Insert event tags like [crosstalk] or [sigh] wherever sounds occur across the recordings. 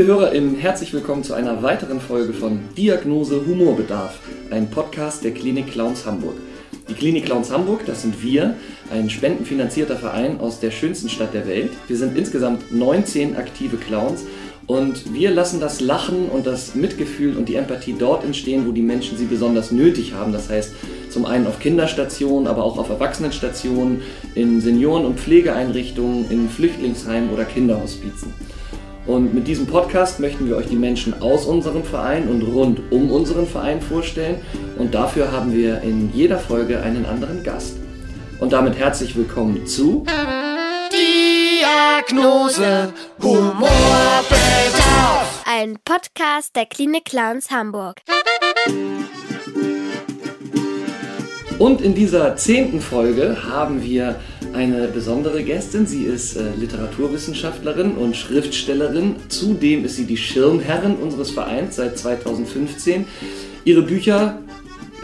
Liebe HörerInnen, herzlich willkommen zu einer weiteren Folge von Diagnose Humorbedarf, ein Podcast der Klinik Clowns Hamburg. Die Klinik Clowns Hamburg, das sind wir, ein spendenfinanzierter Verein aus der schönsten Stadt der Welt. Wir sind insgesamt 19 aktive Clowns und wir lassen das Lachen und das Mitgefühl und die Empathie dort entstehen, wo die Menschen sie besonders nötig haben. Das heißt, zum einen auf Kinderstationen, aber auch auf Erwachsenenstationen, in Senioren- und Pflegeeinrichtungen, in Flüchtlingsheimen oder Kinderhospizen. Und mit diesem Podcast möchten wir euch die Menschen aus unserem Verein und rund um unseren Verein vorstellen. Und dafür haben wir in jeder Folge einen anderen Gast. Und damit herzlich willkommen zu Diagnose Humorbedarf. Ein Podcast der Klinik Clowns Hamburg. Und in dieser zehnten Folge haben wir eine besondere Gästin. Sie ist äh, Literaturwissenschaftlerin und Schriftstellerin. Zudem ist sie die Schirmherrin unseres Vereins seit 2015. Ihre Bücher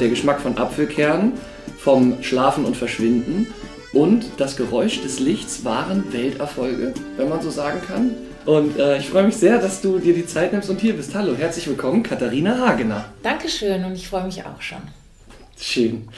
Der Geschmack von Apfelkernen, Vom Schlafen und Verschwinden und Das Geräusch des Lichts waren Welterfolge, wenn man so sagen kann. Und äh, ich freue mich sehr, dass du dir die Zeit nimmst und hier bist. Hallo, herzlich willkommen, Katharina Hagener. Dankeschön und ich freue mich auch schon. Schön.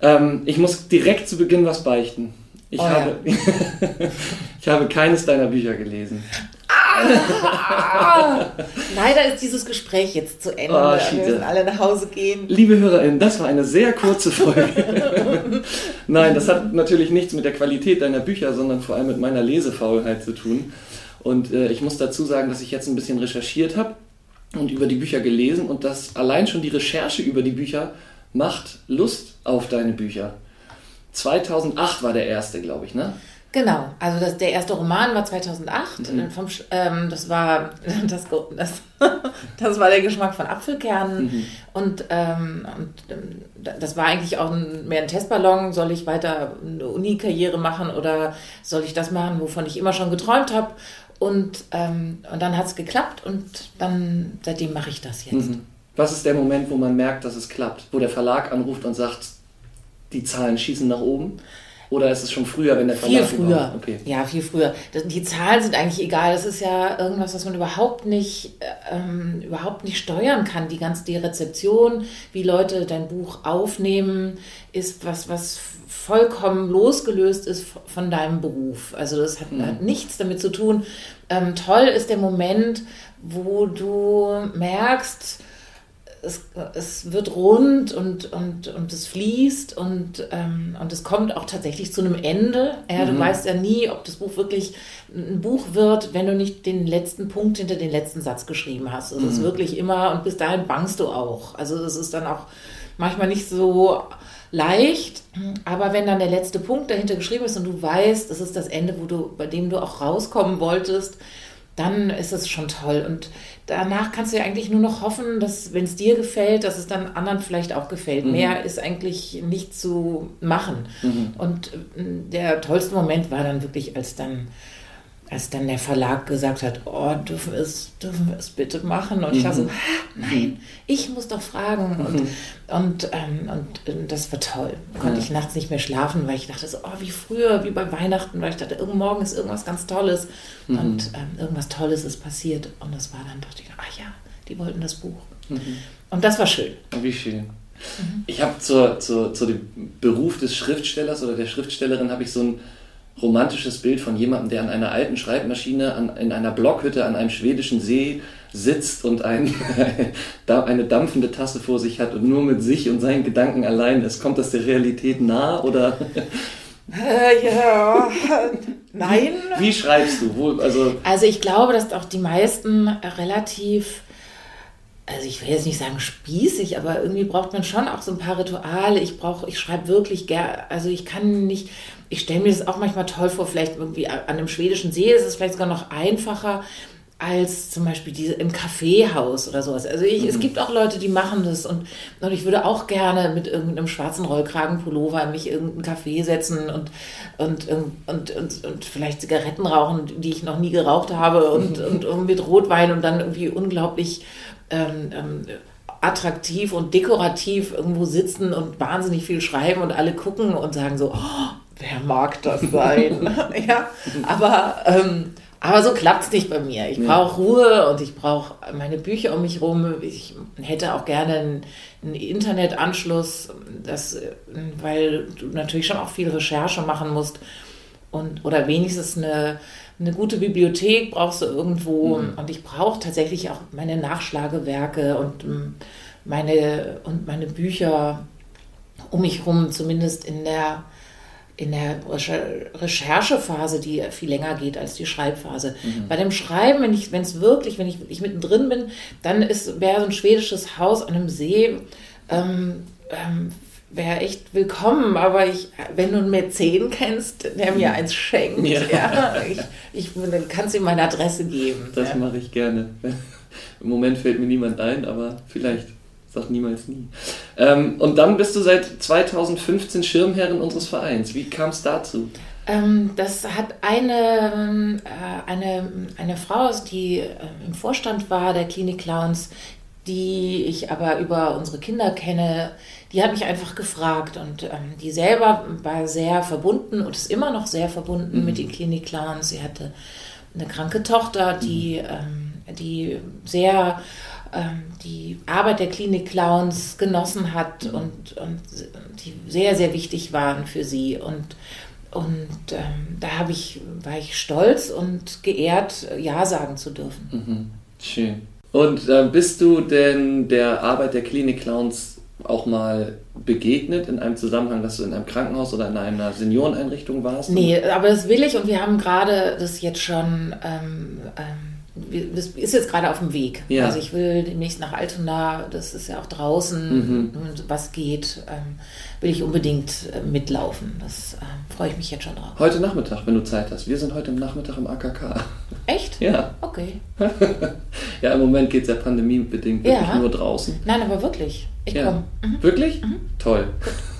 Ähm, ich muss direkt zu Beginn was beichten. Ich, Oh habe, [laughs] ich habe keines deiner Bücher gelesen. Ah, [laughs] leider ist dieses Gespräch jetzt zu Ende. Ah, Wir müssen alle nach Hause gehen. Liebe HörerInnen, das war eine sehr kurze Folge. [laughs] Nein, das hat natürlich nichts mit der Qualität deiner Bücher, sondern vor allem mit meiner Lesefaulheit zu tun. Und äh, ich muss dazu sagen, dass ich jetzt ein bisschen recherchiert habe und über die Bücher gelesen und dass allein schon die Recherche über die Bücher macht Lust auf deine Bücher. 2008 war der erste, glaube ich, ne? Genau, also das, der erste Roman war 2008. Mhm. Vom, ähm, das, war, [laughs] das, das, [laughs] das war der Geschmack von Apfelkernen. Mhm. Und, ähm, und ähm, das war eigentlich auch ein, mehr ein Testballon. Soll ich weiter eine Uni-Karriere machen oder soll ich das machen, wovon ich immer schon geträumt habe? Und, ähm, und dann hat es geklappt und dann seitdem mache ich das jetzt. Mhm. Was ist der Moment, wo man merkt, dass es klappt? Wo der Verlag anruft und sagt, die Zahlen schießen nach oben? Oder ist es schon früher, wenn der Viel Verlag früher. überhaupt- Okay. Ja, viel früher. Die Zahlen sind eigentlich egal. Das ist ja irgendwas, was man überhaupt nicht, ähm, überhaupt nicht steuern kann. Die ganze die Rezeption, wie Leute dein Buch aufnehmen, ist was, was vollkommen losgelöst ist von deinem Beruf. Also das hat, hat nichts damit zu tun. Ähm, toll ist der Moment, wo du merkst, es, es wird rund und, und, und es fließt und, ähm, und es kommt auch tatsächlich zu einem Ende. Ja, Du weißt ja nie, ob das Buch wirklich ein Buch wird, wenn du nicht den letzten Punkt hinter den letzten Satz geschrieben hast. Es ist wirklich immer, und bis dahin bangst du auch. Also es ist dann auch manchmal nicht so leicht, aber wenn dann der letzte Punkt dahinter geschrieben ist und du weißt, das ist das Ende, wo du, bei dem du auch rauskommen wolltest, dann ist es schon toll. Und danach kannst du ja eigentlich nur noch hoffen, dass, wenn es dir gefällt, dass es dann anderen vielleicht auch gefällt. Mehr ist eigentlich nicht zu machen. Und äh, der tollste Moment war dann wirklich, als dann, als dann der Verlag gesagt hat, oh, dürfen wir es, dürfen wir es bitte machen? Und ich dachte so, "Ah, nein, ich muss doch fragen. Und, und, ähm, und, äh, das war toll. Konnte ich nachts nicht mehr schlafen, weil ich dachte so, oh, wie früher, wie bei Weihnachten, weil ich dachte, morgen ist irgendwas ganz Tolles. Und ähm, irgendwas Tolles ist passiert. Und das war dann, dachte ich, ach ja, die wollten das Buch. Und das war schön. Wie schön. Ich habe zur, zur, zu dem Beruf des Schriftstellers oder der Schriftstellerin habe ich so ein romantisches Bild von jemandem, der an einer alten Schreibmaschine an, in einer Blockhütte an einem schwedischen See sitzt und ein, [laughs] eine dampfende Tasse vor sich hat und nur mit sich und seinen Gedanken allein ist. Kommt das der Realität nah oder Äh, ja, nein. wie schreibst du? Wo, also, Also ich glaube, dass auch die meisten relativ, also ich will jetzt nicht sagen spießig, aber irgendwie braucht man schon auch so ein paar Rituale. Ich brauche, ich schreibe wirklich gern, also ich kann nicht, ich stelle mir das auch manchmal toll vor, vielleicht irgendwie an einem schwedischen See ist es vielleicht sogar noch einfacher als zum Beispiel diese im Kaffeehaus oder sowas. Also ich, es gibt auch Leute, die machen das und, und ich würde auch gerne mit irgendeinem schwarzen Rollkragenpullover mich in irgendein Café setzen und, und, und, und, und, vielleicht Zigaretten rauchen, die ich noch nie geraucht habe und, [laughs] und, und mit Rotwein und dann irgendwie unglaublich ähm, ähm, attraktiv und dekorativ irgendwo sitzen und wahnsinnig viel schreiben und alle gucken und sagen so, oh, wer mag das sein? [laughs] ja, aber, ähm, Aber so klappt es nicht bei mir. Ich brauche Ruhe und ich brauche meine Bücher um mich rum. Ich hätte auch gerne einen, einen Internetanschluss, das, weil du natürlich schon auch viel Recherche machen musst. Und, oder wenigstens eine, eine gute Bibliothek brauchst du irgendwo. Und ich brauche tatsächlich auch meine Nachschlagewerke und ähm, meine, und meine Bücher um mich rum, zumindest in der, in der Recher- Recherchephase, die viel länger geht als die Schreibphase. Bei dem Schreiben, wenn ich, wenn es wirklich, wenn ich wirklich mittendrin bin, dann ist, wäre so ein schwedisches Haus an einem See, ähm, ähm, wäre echt willkommen, aber ich, wenn du einen Mäzen kennst, der mir eins schenkt, Ja. ja, ich, ich, dann kannst du ihm meine Adresse geben. Das ja. mache ich gerne. [laughs] Im Moment fällt mir niemand ein, aber vielleicht. Sag niemals nie. Ähm, und dann bist du seit 2015 Schirmherrin unseres Vereins. Wie kam es dazu? Ähm, das hat eine, ähm, äh, eine, eine Frau, die äh, im Vorstand war der Klinik Clowns, die ich aber über unsere Kinder kenne, die hat mich einfach gefragt und ähm, die selber war sehr verbunden und ist immer noch sehr verbunden mit den Klinik Clowns. Sie hatte eine kranke Tochter, die, ähm, die sehr die Arbeit der Klinik Clowns genossen hat und, und die sehr, sehr wichtig waren für sie. Und, und ähm, da habe ich, war ich stolz und geehrt, Ja sagen zu dürfen. Mhm. Schön. Und äh, bist du denn der Arbeit der Klinik Clowns auch mal begegnet in einem Zusammenhang, dass du in einem Krankenhaus oder in einer Senioreneinrichtung warst? Nee, aber das will ich und wir haben gerade das jetzt schon, ähm, ähm, das ist jetzt gerade auf dem Weg. Ja. Also ich will demnächst nach Altona, das ist ja auch draußen, Mhm. und was geht, ähm, will ich unbedingt äh, mitlaufen. Das ähm, freue ich mich jetzt schon drauf. Heute Nachmittag, wenn du Zeit hast. Wir sind heute im Nachmittag im AKK. Echt? Ja, Okay. [laughs] ja im Moment geht es ja pandemiebedingt Ja. wirklich nur draußen. Nein, aber wirklich. Ich Ja. komme. Mhm. Wirklich? Toll.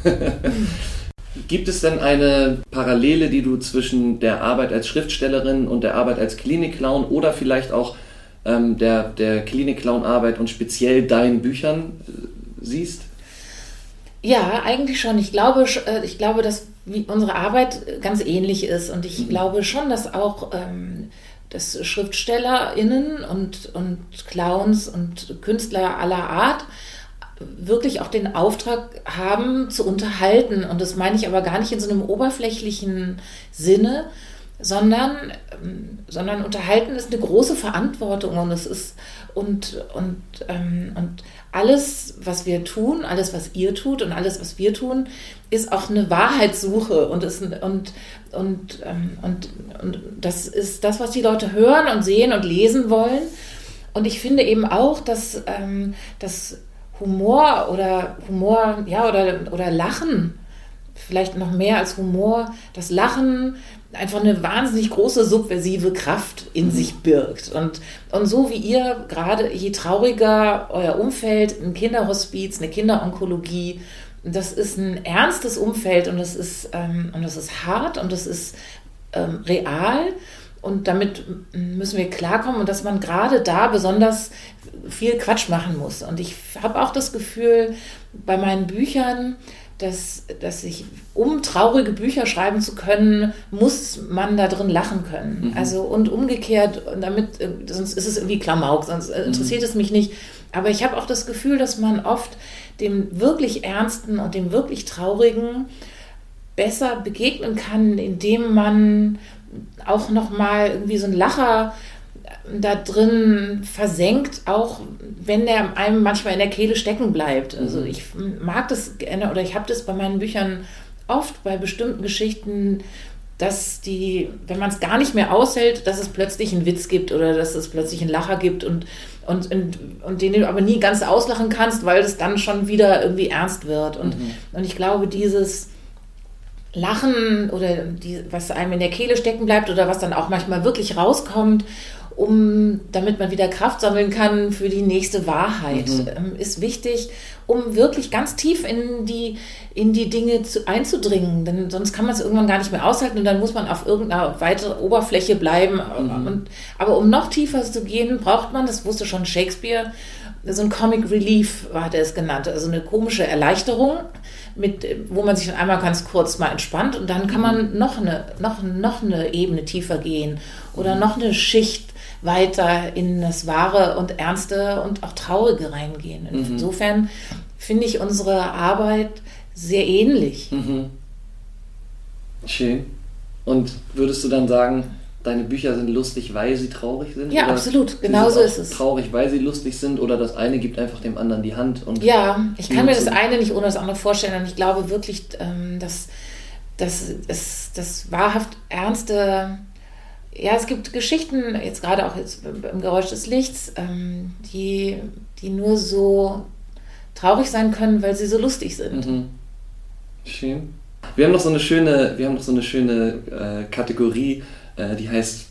[laughs] Gibt es denn eine Parallele, die du zwischen der Arbeit als Schriftstellerin und der Arbeit als Klinikclown oder vielleicht auch ähm, der, der Klinikclown-Arbeit und speziell deinen Büchern äh, siehst? Ja, eigentlich schon. Ich glaube, äh, ich glaube, dass unsere Arbeit ganz ähnlich ist. Und ich glaube schon, dass auch ähm, dass SchriftstellerInnen und, und Clowns und Künstler aller Art wirklich auch den Auftrag haben, zu unterhalten. Und das meine ich aber gar nicht in so einem oberflächlichen Sinne, sondern, ähm, sondern unterhalten ist eine große Verantwortung und es ist und, und, ähm, und alles, was wir tun, alles, was ihr tut und alles, was wir tun, ist auch eine Wahrheitssuche und, ist, und, und, ähm, und, und das ist das, was die Leute hören und sehen und lesen wollen. Und ich finde eben auch, dass, ähm, dass Humor oder Humor, ja, oder, oder Lachen, vielleicht noch mehr als Humor, das Lachen einfach eine wahnsinnig große subversive Kraft in sich birgt. Und, und so wie ihr gerade, je trauriger euer Umfeld, ein Kinderhospiz, eine Kinderonkologie, das ist ein ernstes Umfeld und das ist, ähm, und das ist hart und das ist ähm, real. Und damit müssen wir klarkommen und dass man gerade da besonders viel Quatsch machen muss. Und ich habe auch das Gefühl, bei meinen Büchern, dass, dass ich, um traurige Bücher schreiben zu können, muss man da drin lachen können. Also und umgekehrt, und damit, äh, sonst ist es irgendwie Klamauk, sonst äh, interessiert es mich nicht. Aber ich habe auch das Gefühl, dass man oft dem wirklich Ernsten und dem wirklich Traurigen besser begegnen kann, indem man auch noch mal irgendwie so ein Lacher da drin versenkt, auch wenn der einem manchmal in der Kehle stecken bleibt. Also ich mag das gerne oder ich habe das bei meinen Büchern oft bei bestimmten Geschichten, dass die, wenn man es gar nicht mehr aushält, dass es plötzlich einen Witz gibt oder dass es plötzlich einen Lacher gibt und, und, und, und den du aber nie ganz auslachen kannst, weil es dann schon wieder irgendwie ernst wird. Und, und ich glaube, dieses Lachen oder die, was einem in der Kehle stecken bleibt oder was dann auch manchmal wirklich rauskommt, um damit man wieder Kraft sammeln kann für die nächste Wahrheit, ähm, ist wichtig, um wirklich ganz tief in die, in die Dinge zu, einzudringen. Denn sonst kann man es irgendwann gar nicht mehr aushalten und dann muss man auf irgendeiner weiteren Oberfläche bleiben. Und, aber um noch tiefer zu gehen, braucht man, das wusste schon Shakespeare, so ein Comic Relief, hat er es genannt, also eine komische Erleichterung, mit, wo man sich dann einmal ganz kurz mal entspannt und dann kann man noch eine, noch, noch eine Ebene tiefer gehen oder noch eine Schicht weiter in das Wahre und Ernste und auch Traurige reingehen. Mhm. Insofern finde ich unsere Arbeit sehr ähnlich. Mhm. Schön. Und würdest du dann sagen, deine Bücher sind lustig, weil sie traurig sind? Ja, absolut. Genau so ist es. Traurig, weil sie lustig sind oder das eine gibt einfach dem anderen die Hand? Und ja, ich kann mir das eine nicht ohne das andere vorstellen und ich glaube wirklich, ähm, dass, dass es das wahrhaft ernste. Ja, es gibt Geschichten, jetzt gerade auch jetzt im Geräusch des Lichts, ähm, die, die nur so traurig sein können, weil sie so lustig sind. Mhm. Schön. Wir haben noch so eine schöne, wir haben noch so eine schöne äh, Kategorie, äh, die heißt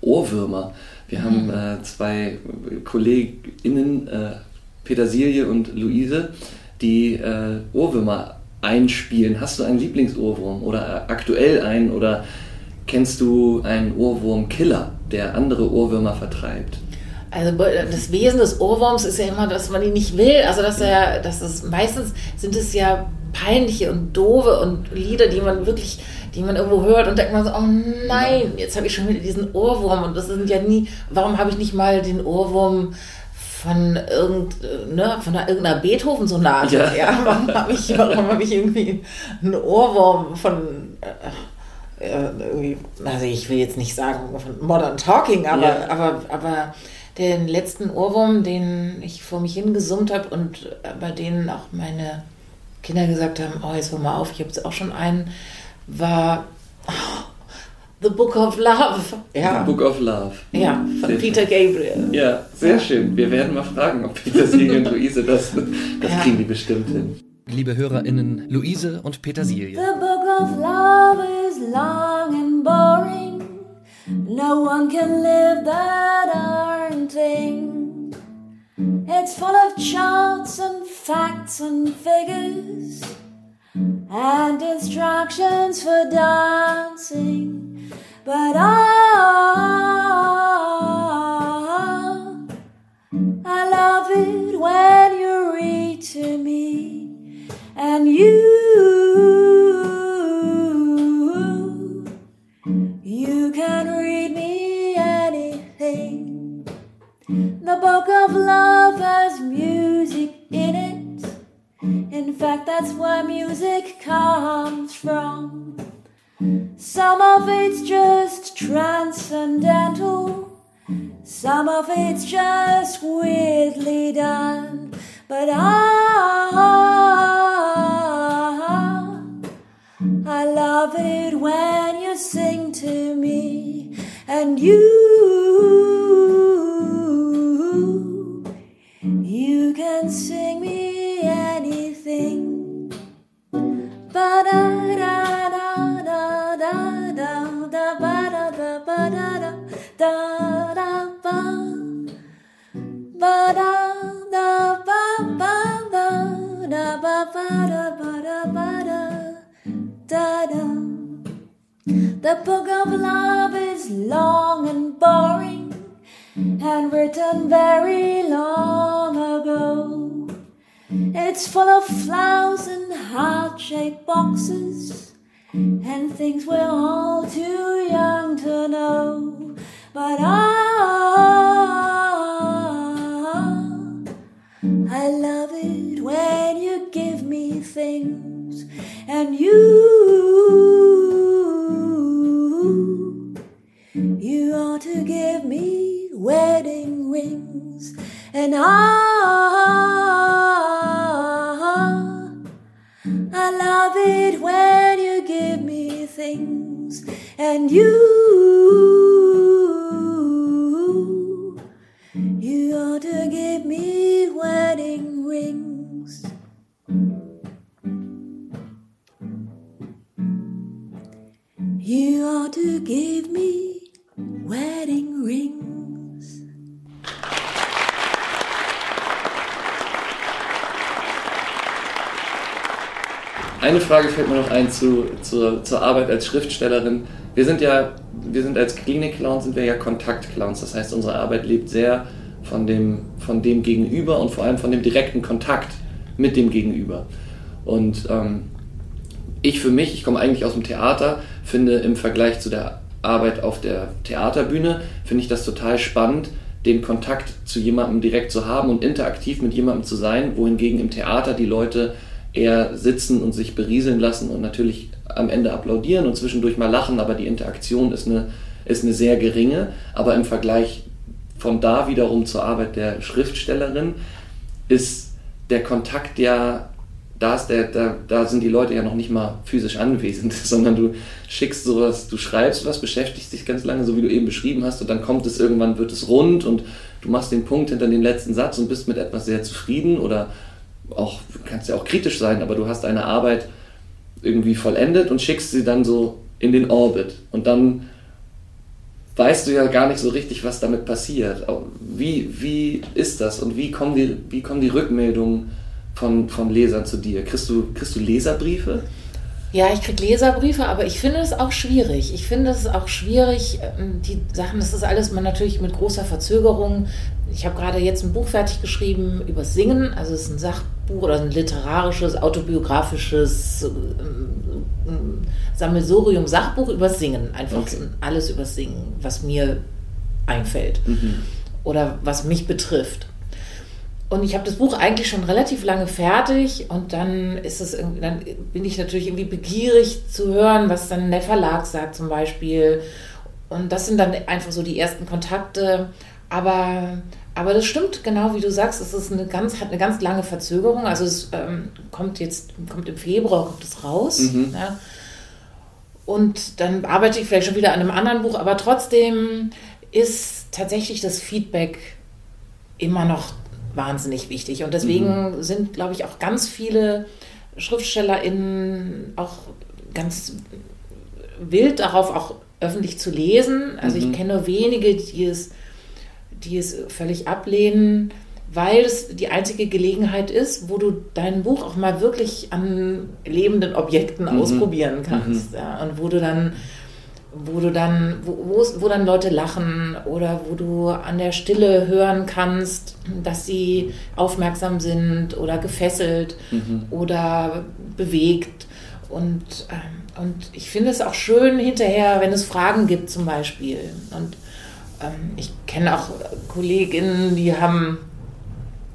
Ohrwürmer. Wir mhm. haben äh, zwei KollegInnen, äh, Petersilie und Luise, die äh, Ohrwürmer einspielen. Hast du einen Lieblingsohrwurm oder aktuell einen oder kennst du einen Ohrwurmkiller, der andere Ohrwürmer vertreibt? Also das Wesen des Ohrwurms ist ja immer, dass man ihn nicht will. Also dass er, dass es meistens sind es ja peinliche und doofe und Lieder, die man wirklich, die man irgendwo hört und denkt man so, oh nein, jetzt habe ich schon wieder diesen Ohrwurm und das sind ja nie, warum habe ich nicht mal den Ohrwurm von irgend, ne, von einer, irgendeiner Beethoven-Sonate, ja. ja. Warum habe ich, warum habe ich irgendwie einen Ohrwurm von, äh, äh, irgendwie, also ich will jetzt nicht sagen von Modern Talking, aber, ja. aber, aber den letzten Ohrwurm, den ich vor mich hingesummt habe und bei denen auch meine Kinder gesagt haben, oh, jetzt hör mal auf, ich habe jetzt auch schon einen, war The Book of Love. Ja. The Book of Love. Ja, von sehr Peter Gabriel. Ja, sehr schön. Wir werden mal fragen, ob Petersilie und Luise das, das ja. kriegen die bestimmt hin. Liebe HörerInnen, Luise und Petersilie. The Book of Love is long and boring. No one can live that darn thing. It's full of charts and facts and figures and instructions for dancing. But ah, I love it when you read to me and you. You can read me anything. The book of love has music. In fact, that's where music comes from. Some of it's just transcendental, some of it's just weirdly done. But ah, I love it when you sing to me and. You things we're all too young to know. But ah, I love it when you give me things and you, you ought to give me wedding rings, and I, I love it when things, and you, you ought to give me wedding rings. You ought to give me wedding rings. Eine Frage fällt mir noch ein zu, zu, zur Arbeit als Schriftstellerin. Wir sind ja, wir sind als Klinik-Clowns, sind wir ja Kontakt-Clowns. Das heißt, unsere Arbeit lebt sehr von dem, von dem Gegenüber und vor allem von dem direkten Kontakt mit dem Gegenüber. Und ähm, ich für mich, ich komme eigentlich aus dem Theater, finde im Vergleich zu der Arbeit auf der Theaterbühne, finde ich das total spannend, den Kontakt zu jemandem direkt zu haben und interaktiv mit jemandem zu sein, wohingegen im Theater die Leute eher sitzen und sich berieseln lassen und natürlich am Ende applaudieren und zwischendurch mal lachen, aber die Interaktion ist eine, ist eine sehr geringe. Aber im Vergleich von da wiederum zur Arbeit der Schriftstellerin ist der Kontakt ja, da, ist der, da, da sind die Leute ja noch nicht mal physisch anwesend, [laughs] sondern du schickst sowas, du schreibst was, beschäftigst dich ganz lange, so wie du eben beschrieben hast, und dann kommt es irgendwann, wird es rund und du machst den Punkt hinter dem letzten Satz und bist mit etwas sehr zufrieden oder auch, kannst ja auch kritisch sein, aber du hast eine Arbeit irgendwie vollendet und schickst sie dann so in den Orbit. Und dann weißt du ja gar nicht so richtig, was damit passiert. Wie, wie ist das und wie kommen die, wie kommen die Rückmeldungen von, von Lesern zu dir? Kriegst du, kriegst du Leserbriefe? Ja, ich kriege Leserbriefe, aber ich finde es auch schwierig. Ich finde es auch schwierig, ähm, die Sachen, das ist alles mal natürlich mit großer Verzögerung. Ich habe gerade jetzt ein Buch fertig geschrieben über Singen, also es ist ein Sachbuch oder ein literarisches, autobiografisches ähm, Sammelsurium, Sachbuch über Singen. Einfach Okay. alles über Singen, was mir einfällt oder was mich betrifft. Und ich habe das Buch eigentlich schon relativ lange fertig und dann ist es dann bin ich natürlich irgendwie begierig zu hören, was dann der Verlag sagt zum Beispiel. Und das sind dann einfach so die ersten Kontakte. Aber, aber das stimmt genau, wie du sagst, es ist eine ganz, hat eine ganz lange Verzögerung. Also es ähm, kommt jetzt, kommt im Februar, kommt es raus. Ja. Und dann arbeite ich vielleicht schon wieder an einem anderen Buch, aber trotzdem ist tatsächlich das Feedback immer noch wahnsinnig wichtig. Und deswegen sind, glaube ich, auch ganz viele SchriftstellerInnen auch ganz wild darauf, auch öffentlich zu lesen. Also ich kenne nur wenige, die es, die es völlig ablehnen, weil es die einzige Gelegenheit ist, wo du dein Buch auch mal wirklich an lebenden Objekten ausprobieren kannst. Ja, und wo du dann wo du dann, wo, wo, dann Leute lachen oder wo du an der Stille hören kannst, dass sie aufmerksam sind oder gefesselt oder bewegt. Und, ähm, und ich finde es auch schön hinterher, wenn es Fragen gibt zum Beispiel. Und ähm, ich kenne auch Kolleginnen, die haben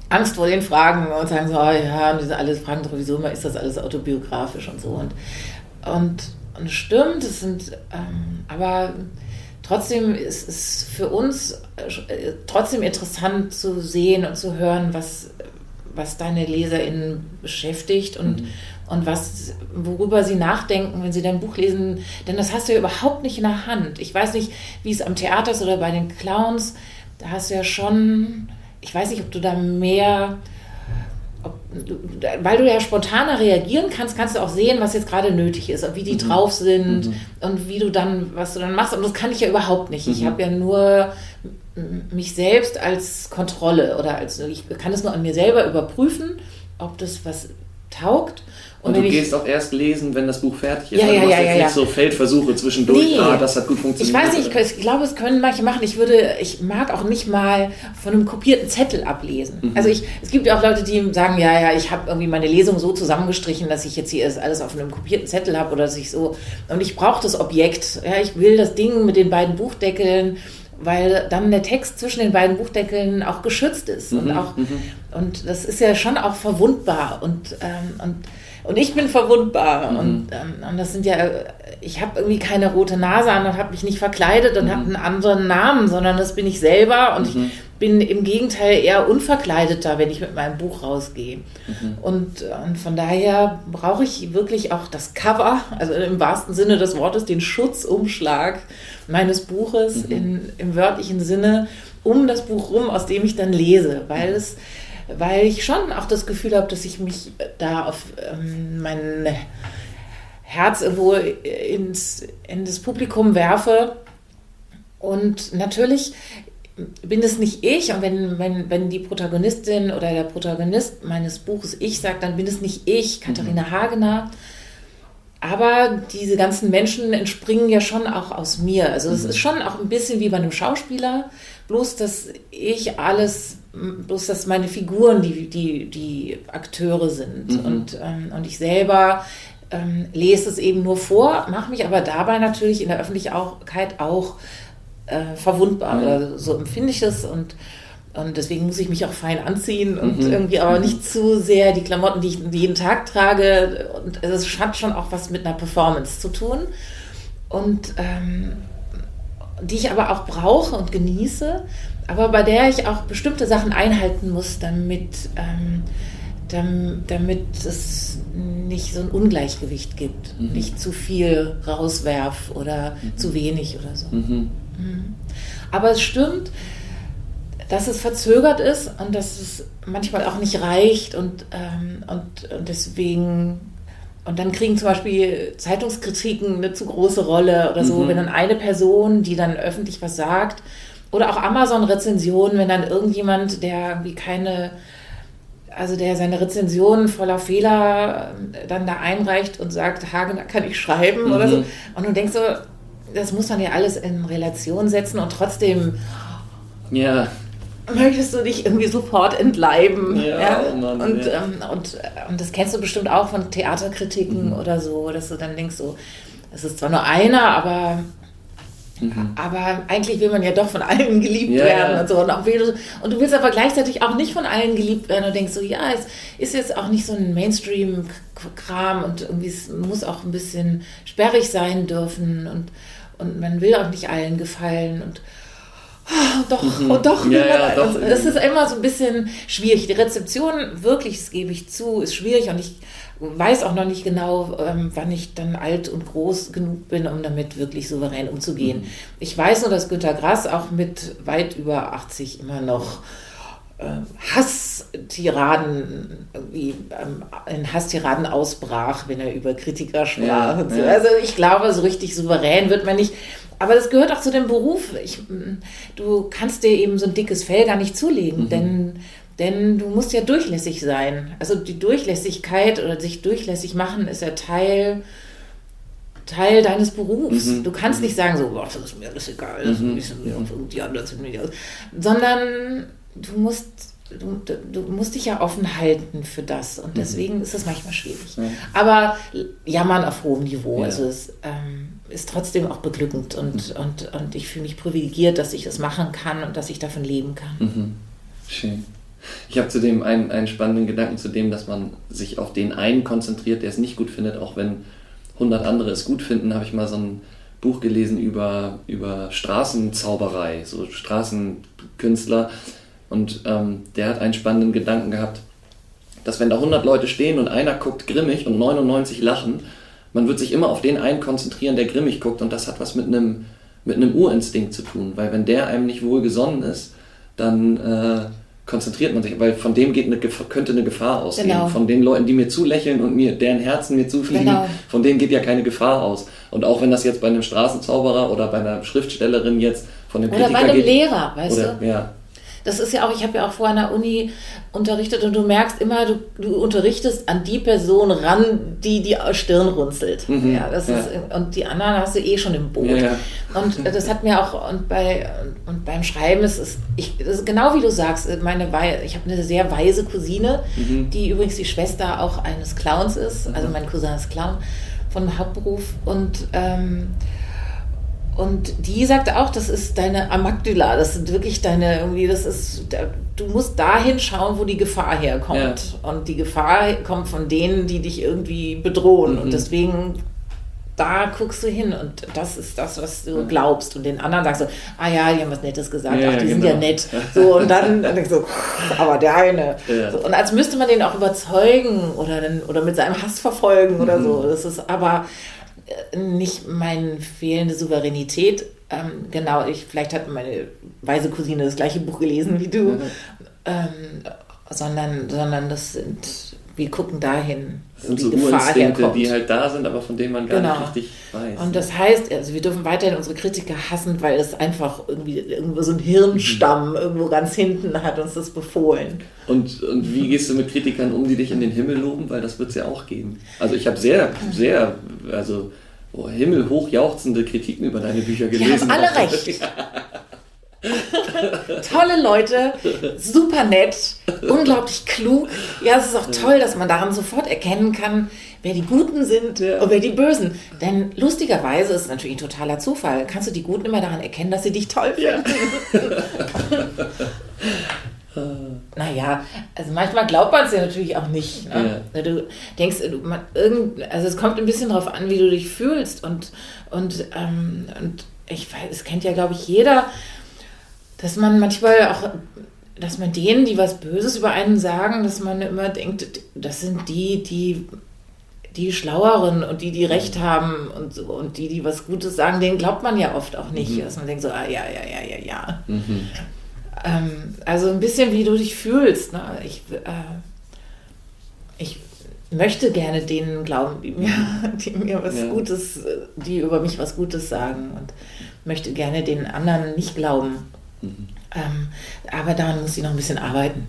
Angst vor den Fragen und sagen so, oh ja, und diese alles Fragen sowieso immer, ist das alles autobiografisch und so. Und, und, und stimmt, es sind, ähm, aber trotzdem ist es für uns äh, trotzdem interessant zu sehen und zu hören, was, was deine LeserInnen beschäftigt und, und was, worüber sie nachdenken, wenn sie dein Buch lesen. Denn das hast du ja überhaupt nicht in der Hand. Ich weiß nicht, wie es am Theater ist oder bei den Clowns. Da hast du ja schon, ich weiß nicht, ob du da mehr, weil du ja spontaner reagieren kannst, kannst du auch sehen, was jetzt gerade nötig ist, wie die drauf sind und wie du dann, was du dann machst. Und das kann ich ja überhaupt nicht. Ich habe ja nur mich selbst als Kontrolle oder als, ich kann es nur an mir selber überprüfen, ob das was taugt. Und, wenn du ich- gehst auch erst lesen, wenn das Buch fertig ist. Ja, Also ja, du machst ja, jetzt ja, nicht ja. so Feldversuche zwischendurch. Nee. Ah, das hat gut Ich funktioniert. weiß nicht, ich, ich glaube, es können manche machen. Ich würde, ich mag auch nicht mal von einem kopierten Zettel ablesen. Mhm. Also ich, es gibt ja auch Leute, die sagen, ja, ja, ich habe irgendwie meine Lesung so zusammengestrichen, dass ich jetzt hier alles auf einem kopierten Zettel habe oder dass ich so und ich brauche das Objekt. Ja, ich will das Ding mit den beiden Buchdeckeln, weil dann der Text zwischen den beiden Buchdeckeln auch geschützt ist Mhm, und auch und das ist ja schon auch verwundbar und ähm, und und ich bin verwundbar. Und, ähm, und das sind ja, ich habe irgendwie keine rote Nase an und habe mich nicht verkleidet und habe einen anderen Namen, sondern das bin ich selber. Und ich bin im Gegenteil eher unverkleideter, wenn ich mit meinem Buch rausgehe. Und, und von daher brauche ich wirklich auch das Cover, also im wahrsten Sinne des Wortes, den Schutzumschlag meines Buches in, im wörtlichen Sinne um das Buch rum, aus dem ich dann lese, weil es weil ich schon auch das Gefühl habe, dass ich mich da auf ähm, mein Herz irgendwo ins, in das Publikum werfe. Und natürlich bin es nicht ich. Und wenn, wenn, wenn die Protagonistin oder der Protagonist meines Buches ich sagt, dann bin es nicht ich, Katharina Hagener. aber diese ganzen Menschen entspringen ja schon auch aus mir. Also es ist schon auch ein bisschen wie bei einem Schauspieler, bloß dass ich alles, bloß dass meine Figuren die, die, die Akteure sind und, ähm, und ich selber ähm, lese es eben nur vor, mache mich aber dabei natürlich in der Öffentlichkeit auch äh, verwundbar. Oder so empfinde ich es und und deswegen muss ich mich auch fein anziehen und irgendwie aber nicht zu sehr die Klamotten, die ich jeden Tag trage. Und es hat schon auch was mit einer Performance zu tun. Und ähm, die ich aber auch brauche und genieße, aber bei der ich auch bestimmte Sachen einhalten muss, damit, ähm, dam- damit es nicht so ein Ungleichgewicht gibt. Nicht zu viel rauswerf oder zu wenig oder so. Mhm. Aber es stimmt, dass es verzögert ist und dass es manchmal auch nicht reicht und, ähm, und, und deswegen und dann kriegen zum Beispiel Zeitungskritiken eine zu große Rolle oder so, wenn dann eine Person, die dann öffentlich was sagt, oder auch Amazon-Rezensionen, wenn dann irgendjemand, der irgendwie keine, also der seine Rezension voller Fehler äh, dann da einreicht und sagt, Hagener kann ich schreiben oder so. Und du denkst so, das muss man ja alles in Relation setzen und trotzdem Ja, möchtest du dich irgendwie sofort entleiben. Ja, oh Mann, und, ja. ähm, und, äh, und das kennst du bestimmt auch von Theaterkritiken oder so, dass du dann denkst, so, es ist zwar nur einer, aber, aber eigentlich will man ja doch von allen geliebt Ja, werden ja. und so. Und, auch und du willst aber gleichzeitig auch nicht von allen geliebt werden und denkst so, ja, es ist jetzt auch nicht so ein Mainstream-Kram und irgendwie es muss auch ein bisschen sperrig sein dürfen und, und man will auch nicht allen gefallen und ah, doch, oh doch, Ja, ja, doch. und das ist immer so ein bisschen schwierig. Die Rezeption, wirklich, das gebe ich zu, ist schwierig und ich weiß auch noch nicht genau, ähm, wann ich dann alt und groß genug bin, um damit wirklich souverän umzugehen. Ich weiß nur, dass Günter Grass auch mit weit über 80 immer noch ähm, Hasstiraden, irgendwie ähm, in Hasstiraden ausbrach, wenn er über Kritiker sprach. Ja, so. ja. Also ich glaube, so richtig souverän wird man nicht. Aber das gehört auch zu dem Beruf. Ich, mm, du kannst dir eben so ein dickes Fell gar nicht zulegen, denn, denn du musst ja durchlässig sein. Also die Durchlässigkeit oder sich durchlässig machen ist ja Teil, Teil deines Berufs. Du kannst nicht sagen so, boah, das ist mir alles egal, das ist mir die anderen sind mir. Sondern du musst, du, du, musst dich ja offen halten für das. Und deswegen ist es manchmal schwierig. Aber jammern auf hohem Niveau. Ja. Also es ähm, ist trotzdem auch beglückend und, und, und ich fühle mich privilegiert, dass ich das machen kann und dass ich davon leben kann. Schön. Ich habe zudem einen, einen spannenden Gedanken zu dem, dass man sich auf den einen konzentriert, der es nicht gut findet, auch wenn 100 andere es gut finden, habe ich mal so ein Buch gelesen über, über Straßenzauberei, so Straßenkünstler. Und ähm, der hat einen spannenden Gedanken gehabt, dass wenn da 100 Leute stehen und einer guckt grimmig und 99 lachen, man wird sich immer auf den einen konzentrieren, der grimmig guckt und das hat was mit einem, mit einem Urinstinkt zu tun, weil wenn der einem nicht wohlgesonnen ist, dann äh, konzentriert man sich, weil von dem geht eine, Gef- könnte eine Gefahr ausgehen. Genau. Von den Leuten, die mir zulächeln und mir, deren Herzen mir zufliegen, Genau. von denen geht ja keine Gefahr aus. Und auch wenn das jetzt bei einem Straßenzauberer oder bei einer Schriftstellerin jetzt von einem Oder bei Kritiker einem geht, Lehrer, weißt oder, du? ja, Das ist ja auch, ich habe ja auch vorher an der Uni unterrichtet und du merkst immer, du, du unterrichtest an die Person ran, die die Stirn runzelt. Ja, das Mhm. ja. Ist, und die anderen hast du eh schon im Boot. Ja, ja. Und das hat mir auch, und, bei, und beim Schreiben ist es, ich, das ist genau wie du sagst, meine Wei ich habe eine sehr weise Cousine, Mhm. die übrigens die Schwester auch eines Clowns ist, also mein Cousin ist Clown von Hauptberuf und ähm, und die sagte auch, das ist deine Amygdala, das sind wirklich deine, irgendwie, das ist, du musst dahin schauen, wo die Gefahr herkommt. Und die Gefahr kommt von denen, die dich irgendwie bedrohen. Und deswegen, da guckst du hin und das ist das, was du glaubst. Und den anderen sagst du, ah ja, die haben was Nettes gesagt, Ja, ach, die ja, sind genau. ja nett. So, und dann, [laughs] dann denkst du, aber der eine. Ja. So, und als müsste man den auch überzeugen oder, oder mit seinem Hass verfolgen Mhm. oder so. Das ist aber nicht meine fehlende Souveränität. Ähm, genau, ich, vielleicht hat meine weise Cousine das gleiche Buch gelesen wie du, ähm, sondern, sondern das sind wir gucken dahin. Das sind so die Urinstinkte, die halt da sind, aber von denen man gar Genau. nicht richtig weiß. Und das heißt, also wir dürfen weiterhin unsere Kritiker hassen, weil es einfach irgendwie irgendwo so ein Hirnstamm irgendwo ganz hinten hat uns das befohlen. Und, und wie gehst du mit Kritikern um, die dich in den Himmel loben? Weil das wird es ja auch geben. Also ich habe sehr, sehr, also oh, himmelhoch jauchzende Kritiken über deine Bücher Die gelesen. haben alle recht. [laughs] [laughs] Tolle Leute, super nett, unglaublich klug. Ja, es ist auch toll, dass man daran sofort erkennen kann, wer die Guten sind Ja. und wer die Bösen. Denn lustigerweise ist es natürlich ein totaler Zufall. Kannst du die Guten immer daran erkennen, dass sie dich toll finden? [laughs] Naja, also manchmal glaubt man es ja natürlich auch nicht. Ne? Du denkst, du, man, irgend, also es kommt ein bisschen darauf an, wie du dich fühlst. Und, und, ähm, und ich weiß, es kennt ja, glaube ich, jeder, dass man manchmal auch, dass man denen, die was Böses über einen sagen, dass man immer denkt, das sind die, die die Schlaueren und die, die Recht haben und so und die, die was Gutes sagen, denen glaubt man ja oft auch nicht. Dass man denkt so, ah ja, ja, ja, ja, ja. Ähm, also ein bisschen wie du dich fühlst. Ne? Ich, äh, ich möchte gerne denen glauben, die mir, [laughs] die mir was Ja. Gutes, die über mich was Gutes sagen und möchte gerne den anderen nicht glauben. Ähm, aber daran muss ich noch ein bisschen arbeiten.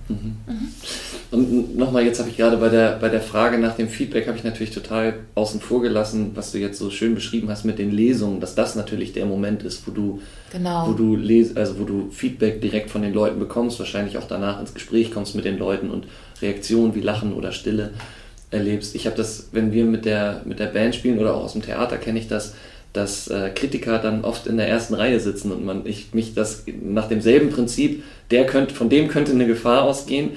Und nochmal, jetzt habe ich gerade bei der, bei der Frage nach dem Feedback, habe ich natürlich total außen vor gelassen, was du jetzt so schön beschrieben hast mit den Lesungen, dass das natürlich der Moment ist, wo du, Genau. wo du les also wo du Feedback direkt von den Leuten bekommst, wahrscheinlich auch danach ins Gespräch kommst mit den Leuten und Reaktionen wie Lachen oder Stille erlebst. Ich habe das, wenn wir mit der, mit der Band spielen oder auch aus dem Theater kenne ich das, dass äh, Kritiker dann oft in der ersten Reihe sitzen und man ich mich das nach demselben Prinzip, der könnte, von dem könnte eine Gefahr ausgehen,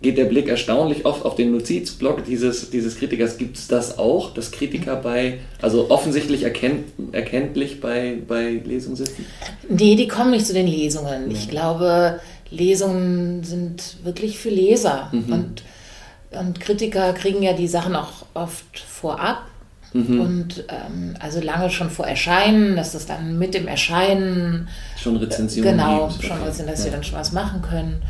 geht der Blick erstaunlich oft auf den Notizblock dieses, dieses Kritikers. Gibt es das auch, dass Kritiker bei, also offensichtlich erkennt, erkenntlich bei, bei Lesungen sitzen? Nee, die kommen nicht zu den Lesungen. Ich glaube, Lesungen sind wirklich für Leser. Und, und Kritiker kriegen ja die Sachen auch oft vorab. Und ähm, also lange schon vor Erscheinen, dass das dann mit dem Erscheinen Schon Rezensionen genau gibt. schon Okay. dass Ja. sie dann schon was machen können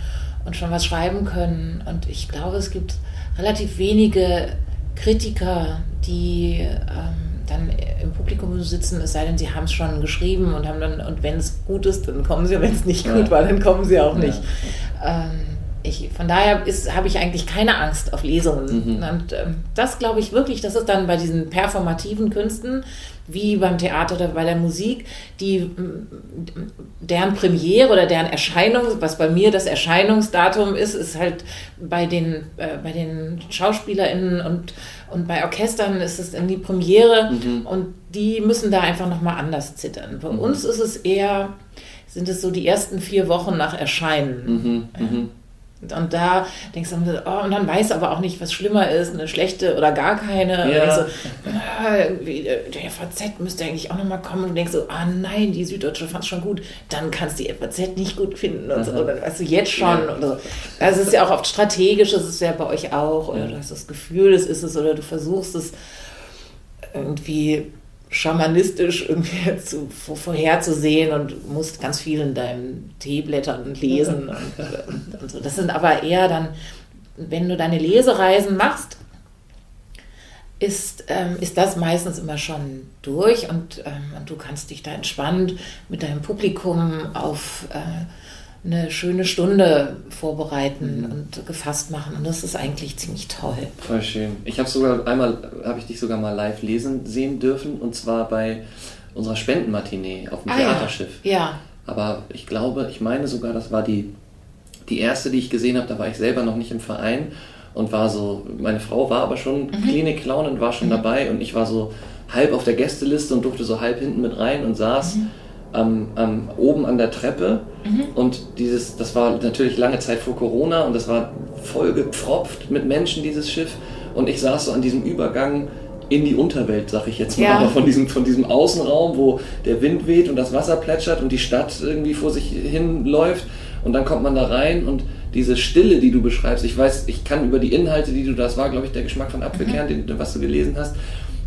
und schon was schreiben können. Und ich glaube, es gibt relativ wenige Kritiker, die ähm, dann im Publikum sitzen, es sei denn, sie haben es schon geschrieben und haben dann, und wenn es gut ist, dann kommen sie, wenn es nicht Ja. gut war, dann kommen sie auch Ja. nicht. Ähm, ich, von daher habe ich eigentlich keine Angst auf Lesungen. Mhm. Und ähm, das glaube ich wirklich, das ist dann bei diesen performativen Künsten, wie beim Theater oder bei der Musik, die deren Premiere oder deren Erscheinung, was bei mir das Erscheinungsdatum ist, ist halt bei den, äh, bei den SchauspielerInnen und, und bei Orchestern ist es dann die Premiere und die müssen da einfach nochmal anders zittern. Bei uns ist es eher, sind es so die ersten vier Wochen nach Erscheinen. Mhm, mhm. Und, da denkst du, oh, und dann weiß aber auch nicht, was schlimmer ist, eine schlechte oder gar keine. Ja. so, ah, irgendwie, der FAZ müsste eigentlich auch nochmal kommen. Und du denkst so, ah nein, die Süddeutsche fand es schon gut, dann kannst du die FAZ nicht gut finden und so. Aha. Und dann weißt du jetzt schon. Ja. So. Also es ist ja auch oft strategisch, das ist ja bei euch auch. Oder Ja. du hast das Gefühl, es ist es, oder du versuchst es irgendwie schamanistisch irgendwie [laughs] zu, vor- vorherzusehen und musst ganz viel in deinem Tee blättern und lesen. [laughs] Und, und, und so. Das sind aber eher dann, wenn du deine Lesereisen machst, ist, ähm, ist das meistens immer schon durch und, ähm, und du kannst dich da entspannt mit deinem Publikum auf äh, eine schöne Stunde vorbereiten und gefasst machen. Und das ist eigentlich ziemlich toll. Voll schön. Ich habe sogar einmal, habe ich dich sogar mal live lesen sehen dürfen und zwar bei unserer Spendenmatinee auf dem Ah, ja. Theaterschiff. Ja. Aber ich glaube, ich meine sogar, das war die, die erste, die ich gesehen habe. Da war ich selber noch nicht im Verein und war so, meine Frau war aber schon Mhm. Klinik-Clown und war schon dabei und ich war so halb auf der Gästeliste und durfte so halb hinten mit rein und saß Mhm. Am, am, oben an der Treppe. Und dieses, das war natürlich lange Zeit vor Corona und das war voll gepfropft mit Menschen, dieses Schiff. Und ich saß so an diesem Übergang in die Unterwelt, sag ich jetzt mal, Ja. von diesem, von diesem Außenraum, wo der Wind weht und das Wasser plätschert und die Stadt irgendwie vor sich hin läuft und dann kommt man da rein und diese Stille, die du beschreibst, ich weiß, ich kann über die Inhalte, die du, das war, glaube ich, der Geschmack von Apfelkern, den, was du gelesen hast,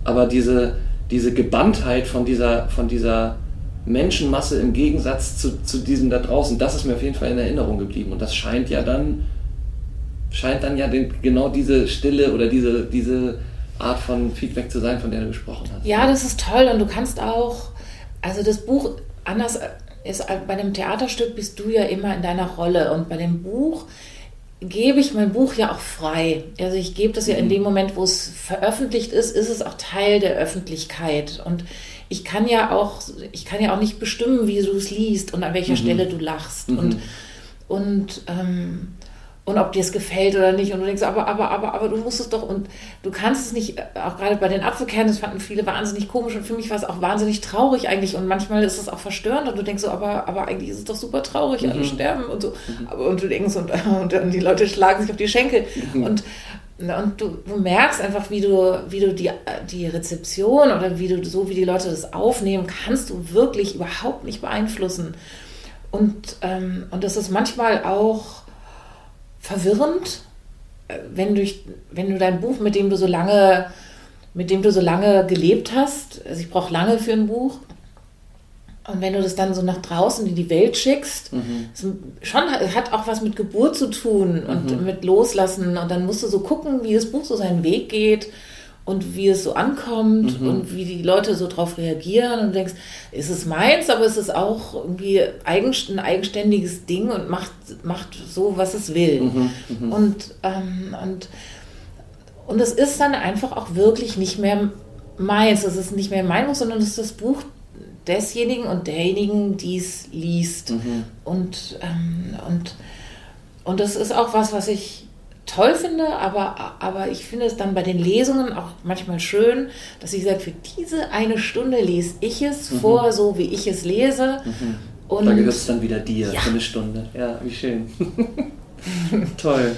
aber diese, diese Gebanntheit von dieser, von dieser Menschenmasse im Gegensatz zu, zu diesem da draußen, das ist mir auf jeden Fall in Erinnerung geblieben. Und das scheint ja dann scheint dann ja den, genau diese Stille oder diese, diese Art von Feedback zu sein, von der du gesprochen hast. Ja, das ist toll. Und du kannst auch, also das Buch, anders ist bei dem Theaterstück bist du ja immer in deiner Rolle. Und bei dem Buch gebe ich mein Buch ja auch frei. Also ich gebe das ja in dem Moment, wo es veröffentlicht ist, ist es auch Teil der Öffentlichkeit. Und ich kann ja auch, ich kann ja auch nicht bestimmen, wie du es liest und an welcher Stelle du lachst. Und und ähm, und ob dir es gefällt oder nicht. Und du denkst, aber, aber, aber, aber du musst es doch und du kannst es nicht, äh, auch gerade bei den Apfelkernen, das fanden viele wahnsinnig komisch und für mich war es auch wahnsinnig traurig eigentlich. Und manchmal ist es auch verstörend und du denkst so, aber, aber eigentlich ist es doch super traurig, alle sterben und so. Aber, und du denkst und, [laughs] und dann die Leute schlagen sich auf die Schenkel. Und und du, du merkst einfach, wie du, wie du die, die Rezeption oder wie du so wie die Leute das aufnehmen, kannst du wirklich überhaupt nicht beeinflussen. Und, ähm, und das ist manchmal auch verwirrend, äh, wenn, durch, wenn du dein Buch, mit dem du so lange, mit dem du so lange gelebt hast, also ich brauche lange für ein Buch, und wenn du das dann so nach draußen in die Welt schickst, es schon hat auch was mit Geburt zu tun und mit Loslassen. Und dann musst du so gucken, wie das Buch so seinen Weg geht und wie es so ankommt und wie die Leute so drauf reagieren. Und du denkst, ist es meins, aber ist es auch irgendwie eigen, ein eigenständiges Ding und macht, macht so, was es will. Und, ähm, und, und es ist dann einfach auch wirklich nicht mehr meins. Es ist nicht mehr mein Buch, sondern es ist das Buch desjenigen und derjenigen, die es liest. Und, ähm, und, und das ist auch was, was ich toll finde, aber, aber ich finde es dann bei den Lesungen auch manchmal schön, dass ich sage, für diese eine Stunde lese ich es vor, so wie ich es lese. Und Da gehört es dann wieder dir Ja. für eine Stunde. Ja, wie schön. [laughs] Toll.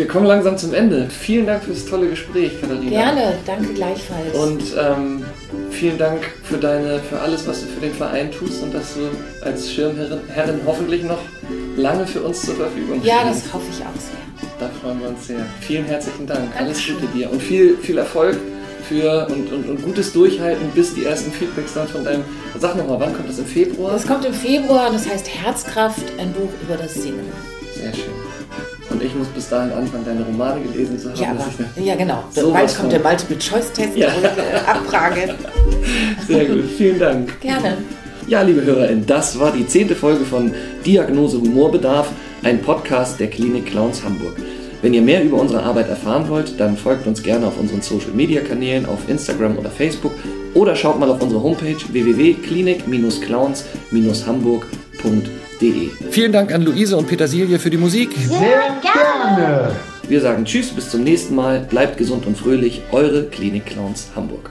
Wir kommen langsam zum Ende. Vielen Dank fürs tolle Gespräch, Katharina. gerne, danke gleichfalls. Und ähm, vielen Dank für deine, für alles, was du für den Verein tust und dass du als Schirmherrin Herrin hoffentlich noch lange für uns zur Verfügung ja, stehst. das hoffe ich auch sehr. Da freuen wir uns sehr. Vielen herzlichen Dank. Alles Gute dir und viel, viel Erfolg für und, und, und gutes Durchhalten, bis die ersten Feedbacks dann von deinem. Sag nochmal, wann kommt das im Februar? Das kommt im Februar und das heißt Herzkraft, ein Buch über das Singen. Sehr schön. Und ich muss bis dahin anfangen, deine Romane gelesen zu haben. Ja, aber, ja genau. [laughs] Sowas Bald kommt der Multiple-Choice-Test Ja. und äh, Abfrage. [laughs] Sehr gut, vielen Dank. Gerne. Ja, liebe HörerInnen, das war die zehnte Folge von Diagnose Humorbedarf, ein Podcast der Klinik Clowns Hamburg. Wenn ihr mehr über unsere Arbeit erfahren wollt, dann folgt uns gerne auf unseren Social Media Kanälen auf Instagram oder Facebook oder schaut mal auf unsere Homepage www.klinik-clowns-hamburg.de. Vielen Dank an Luise und Petersilie für die Musik. Sehr gerne. Wir sagen Tschüss, bis zum nächsten Mal. Bleibt gesund und fröhlich. Eure Klinik Clowns Hamburg.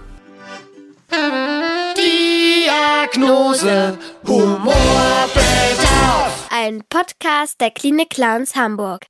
Diagnose Humorbedarf. Ein Podcast der Klinik Clowns Hamburg.